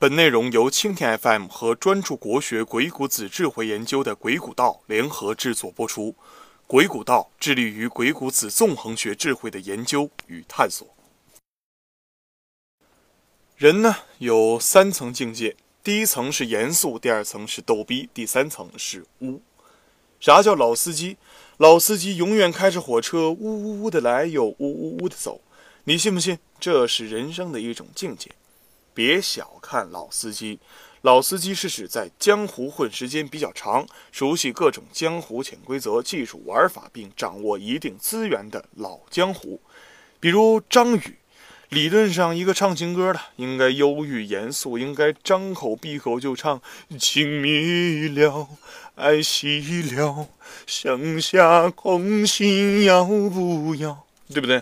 本内容由蜻蜓 FM 和专注国学《鬼谷子智慧研究》的《鬼谷道》联合制作播出。《鬼谷道》致力于鬼谷子纵横学智慧的研究与探索。人呢有三层境界，第一层是严肃，第二层是逗逼，第三层是污。啥叫老司机？老司机永远开着火车，呜呜呜的来，又呜呜呜的走。你信不信？这是人生的一种境界。别小看老司机，老司机是指在江湖混时间比较长，熟悉各种江湖潜规则、技术玩法，并掌握一定资源的老江湖。比如张宇，理论上一个唱情歌的应该忧郁严肃，应该张口闭口就唱情迷了，爱熄了，剩下空心要不要？对不对？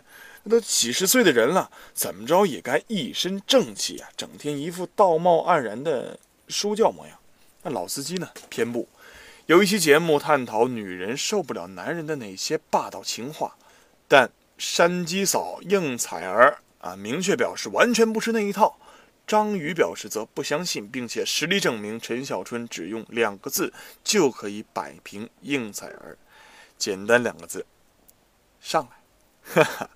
都几十岁的人了，怎么着也该一身正气啊！整天一副道貌岸然的书教模样。那老司机呢？偏不。有一期节目探讨女人受不了男人的哪些霸道情话，但山鸡嫂应采儿啊明确表示完全不吃那一套。张宇表示则不相信，并且实力证明陈小春只用两个字就可以摆平应采儿，简单两个字：上来。哈哈，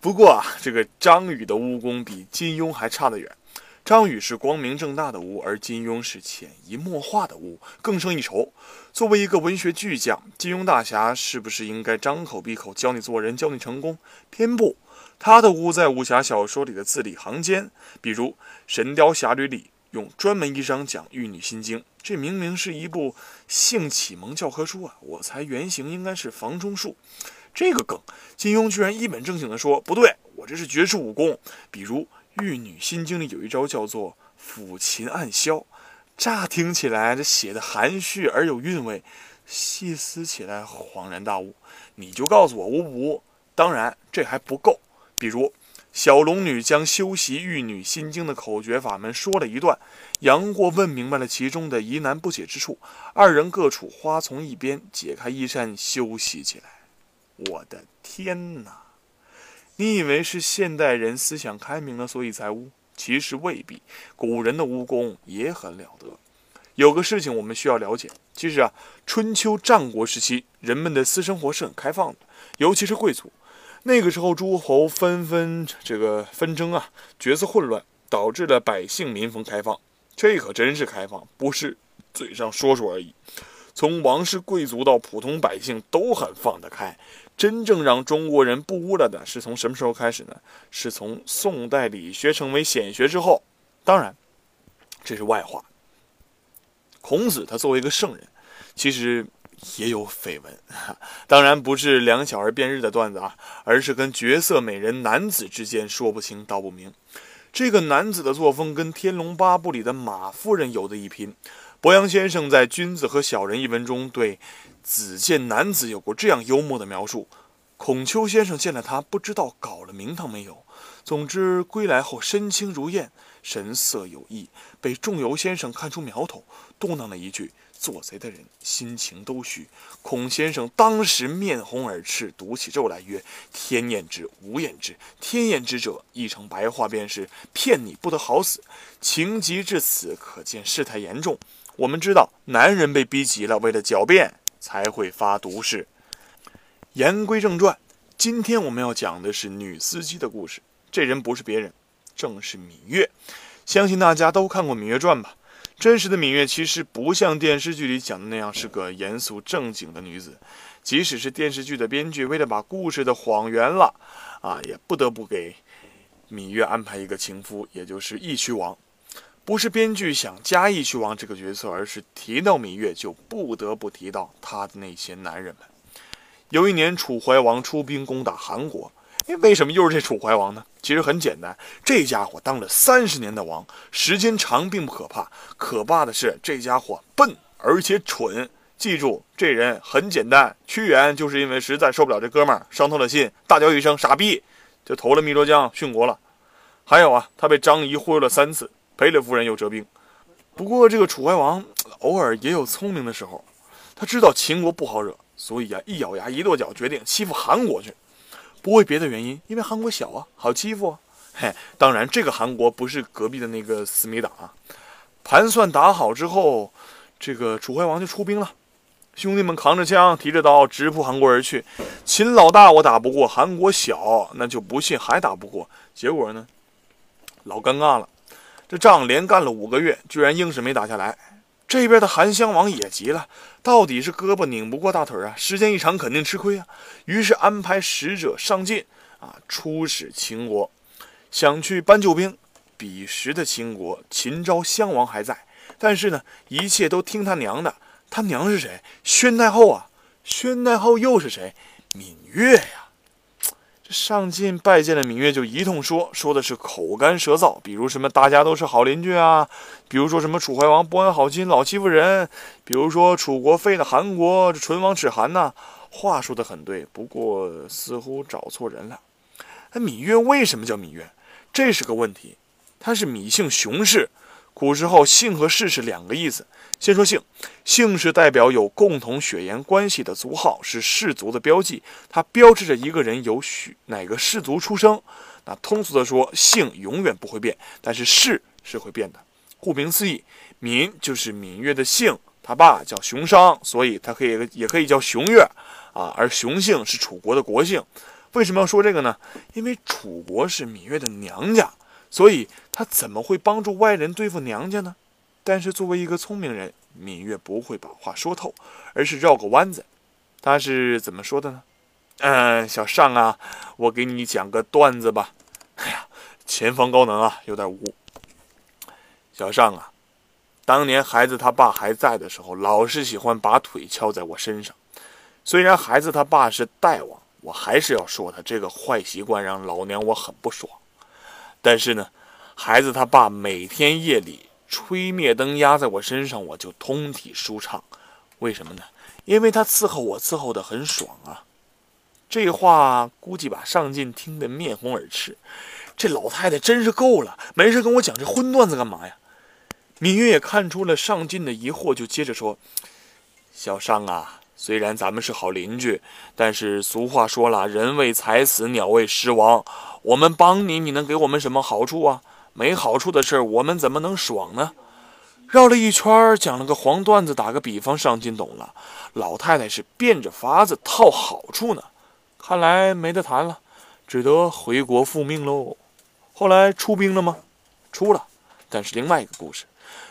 不过啊，这个张宇的武功比金庸还差得远。张宇是光明正大的武，而金庸是潜移默化的武，更胜一筹。作为一个文学巨匠，金庸大侠是不是应该张口闭口教你做人，教你成功？偏不，他的武在武侠小说里的字里行间，比如《神雕侠侣》里用专门一章讲玉女心经，这明明是一部性启蒙教科书啊！我猜原型应该是房中术。这个梗，金庸居然一本正经地说不对，我这是绝世武功。比如《玉女心经》里有一招叫做“抚琴暗箫”，乍听起来这写的含蓄而有韵味，细思起来恍然大悟。你就告诉我我武，当然这还不够。比如小龙女将修习《玉女心经》的口诀法门说了一段，杨过问明白了其中的疑难不解之处，二人各处花丛一边，解开衣衫休息起来。我的天哪！你以为是现代人思想开明了，所以才污？其实未必，古人的污功也很了得。有个事情我们需要了解，其实啊，春秋战国时期人们的私生活是很开放的，尤其是贵族。那个时候诸侯纷纷这个纷争啊，角色混乱，导致了百姓民风开放。这可真是开放，不是嘴上说说而已。从王室贵族到普通百姓都很放得开。真正让中国人不污了的是从什么时候开始呢？是从宋代理学成为显学之后。当然，这是外话。孔子他作为一个圣人，其实也有绯闻。当然不是两小儿辩日的段子啊，而是跟绝色美人男子之间说不清道不明。这个男子的作风跟《天龙八部》里的马夫人有的一拼。博阳先生在《君子和小人》一文中对。子见男子有过这样幽默的描述：孔丘先生见了他，不知道搞了名堂没有。总之归来后身轻如燕，神色有异，被仲由先生看出苗头，嘟囔了一句：“做贼的人心情都虚。”孔先生当时面红耳赤，读起咒来曰：“天厌之，无厌之。天厌之者，译成白话便是骗你不得好死。”情急至此，可见事态严重。我们知道，男人被逼急了，为了狡辩。才会发毒誓。言归正传，今天我们要讲的是女司机的故事。这人不是别人，正是芈月。相信大家都看过《芈月传》吧？真实的芈月其实不像电视剧里讲的那样是个严肃正经的女子。即使是电视剧的编剧，为了把故事的谎圆了，啊，也不得不给芈月安排一个情夫，也就是义渠王。不是编剧想加义渠王这个角色，而是提到芈月就不得不提到他的那些男人们。有一年，楚怀王出兵攻打韩国，哎，为什么又是这楚怀王呢？其实很简单，这家伙当了三十年的王，时间长并不可怕，可怕的是这家伙笨而且蠢。记住，这人很简单，屈原就是因为实在受不了这哥们儿，伤透了心，大叫一声“傻逼”，就投了汨罗江殉国了。还有啊，他被张仪忽悠了三次。赔了夫人又折兵，不过这个楚怀王 偶尔也有聪明的时候，他知道秦国不好惹，所以啊一咬牙一跺脚，决定欺负韩国去。不为别的原因，因为韩国小啊，好欺负。嘿，当然这个韩国不是隔壁的那个思密达。盘算打好之后，这个楚怀王就出兵了。兄弟们扛着枪，提着刀，直扑韩国而去。秦老大我打不过，韩国小，那就不信还打不过。结果呢，老尴尬了。这仗连干了五个月，居然硬是没打下来。这边的韩襄王也急了，到底是胳膊拧不过大腿啊，时间一长肯定吃亏啊。于是安排使者上进啊，出使秦国，想去搬救兵。彼时的秦国，秦昭襄王还在，但是呢，一切都听他娘的。他娘是谁？宣太后啊！宣太后又是谁？芈月呀！上进拜见了芈月，就一通说，说的是口干舌燥。比如什么大家都是好邻居啊，比如说什么楚怀王不安好心，老欺负人，比如说楚国废了韩国，这唇亡齿寒呐。话说的很对，不过似乎找错人了。那芈月为什么叫芈月？这是个问题。她是芈姓熊氏。古时候，姓和氏是两个意思。先说姓，姓是代表有共同血缘关系的族号，是氏族的标记，它标志着一个人有许哪个氏族出生。那通俗的说，姓永远不会变，但是氏是会变的。顾名思义，芈就是芈月的姓，他爸叫熊商，所以他可以也可以叫熊月啊。而熊姓是楚国的国姓。为什么要说这个呢？因为楚国是芈月的娘家。所以他怎么会帮助外人对付娘家呢？但是作为一个聪明人，芈月不会把话说透，而是绕个弯子。他是怎么说的呢？嗯，小尚啊，我给你讲个段子吧。哎呀，前方高能啊，有点污。小尚啊，当年孩子他爸还在的时候，老是喜欢把腿翘在我身上。虽然孩子他爸是大王，我还是要说他这个坏习惯让老娘我很不爽。但是呢，孩子他爸每天夜里吹灭灯压在我身上，我就通体舒畅。为什么呢？因为他伺候我伺候的很爽啊。这话估计把上进听得面红耳赤。这老太太真是够了，没事跟我讲这荤段子干嘛呀？芈月也看出了上进的疑惑，就接着说：“小商啊，虽然咱们是好邻居，但是俗话说了，人为财死，鸟为食亡。”我们帮你，你能给我们什么好处啊？没好处的事儿，我们怎么能爽呢？绕了一圈，讲了个黄段子，打个比方，上进懂了。老太太是变着法子套好处呢，看来没得谈了，只得回国复命喽。后来出兵了吗？出了，但是另外一个故事，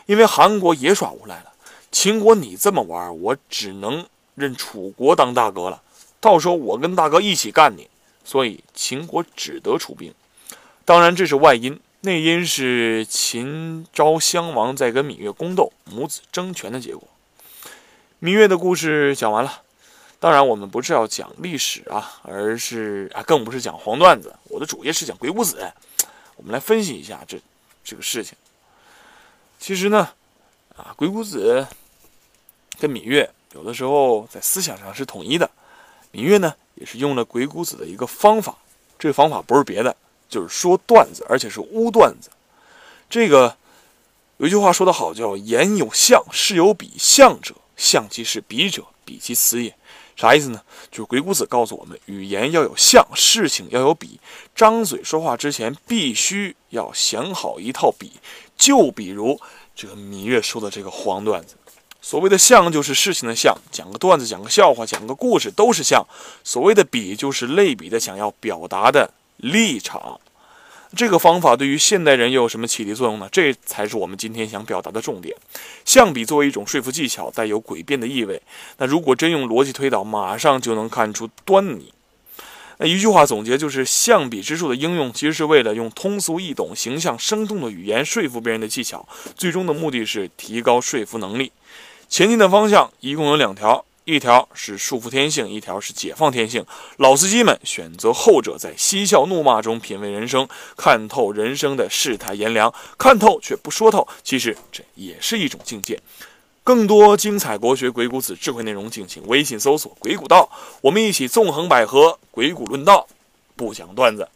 因为韩国也耍无赖了。秦国你这么玩，我只能认楚国当大哥了。到时候我跟大哥一起干你。所以秦国只得出兵，当然这是外因，内因是秦昭襄王在跟芈月宫斗，母子争权的结果。芈月的故事讲完了，当然我们不是要讲历史啊，而是啊，更不是讲黄段子。我的主业是讲鬼谷子，我们来分析一下这这个事情。其实呢，啊，鬼谷子跟芈月有的时候在思想上是统一的，芈月呢。也是用了鬼谷子的一个方法，这个方法不是别的，就是说段子，而且是污段子。这个有一句话说得好，叫“言有象，事有比。象者，象其事；比者，比其词也。”啥意思呢？就是鬼谷子告诉我们，语言要有象，事情要有比。张嘴说话之前，必须要想好一套比。就比如这个芈月说的这个黄段子。所谓的像就是事情的像，讲个段子、讲个笑话、讲个故事都是像。所谓的比就是类比的想要表达的立场。这个方法对于现代人又有什么启迪作用呢？这才是我们今天想表达的重点。象比作为一种说服技巧，带有诡辩的意味。那如果真用逻辑推导，马上就能看出端倪。那一句话总结就是：象比之术的应用，其实是为了用通俗易懂、形象生动的语言说服别人的技巧，最终的目的是提高说服能力。前进的方向一共有两条，一条是束缚天性，一条是解放天性。老司机们选择后者，在嬉笑怒骂中品味人生，看透人生的世态炎凉，看透却不说透，其实这也是一种境界。更多精彩国学鬼谷子智慧内容，敬请微信搜索“鬼谷道”，我们一起纵横捭阖，鬼谷论道，不讲段子。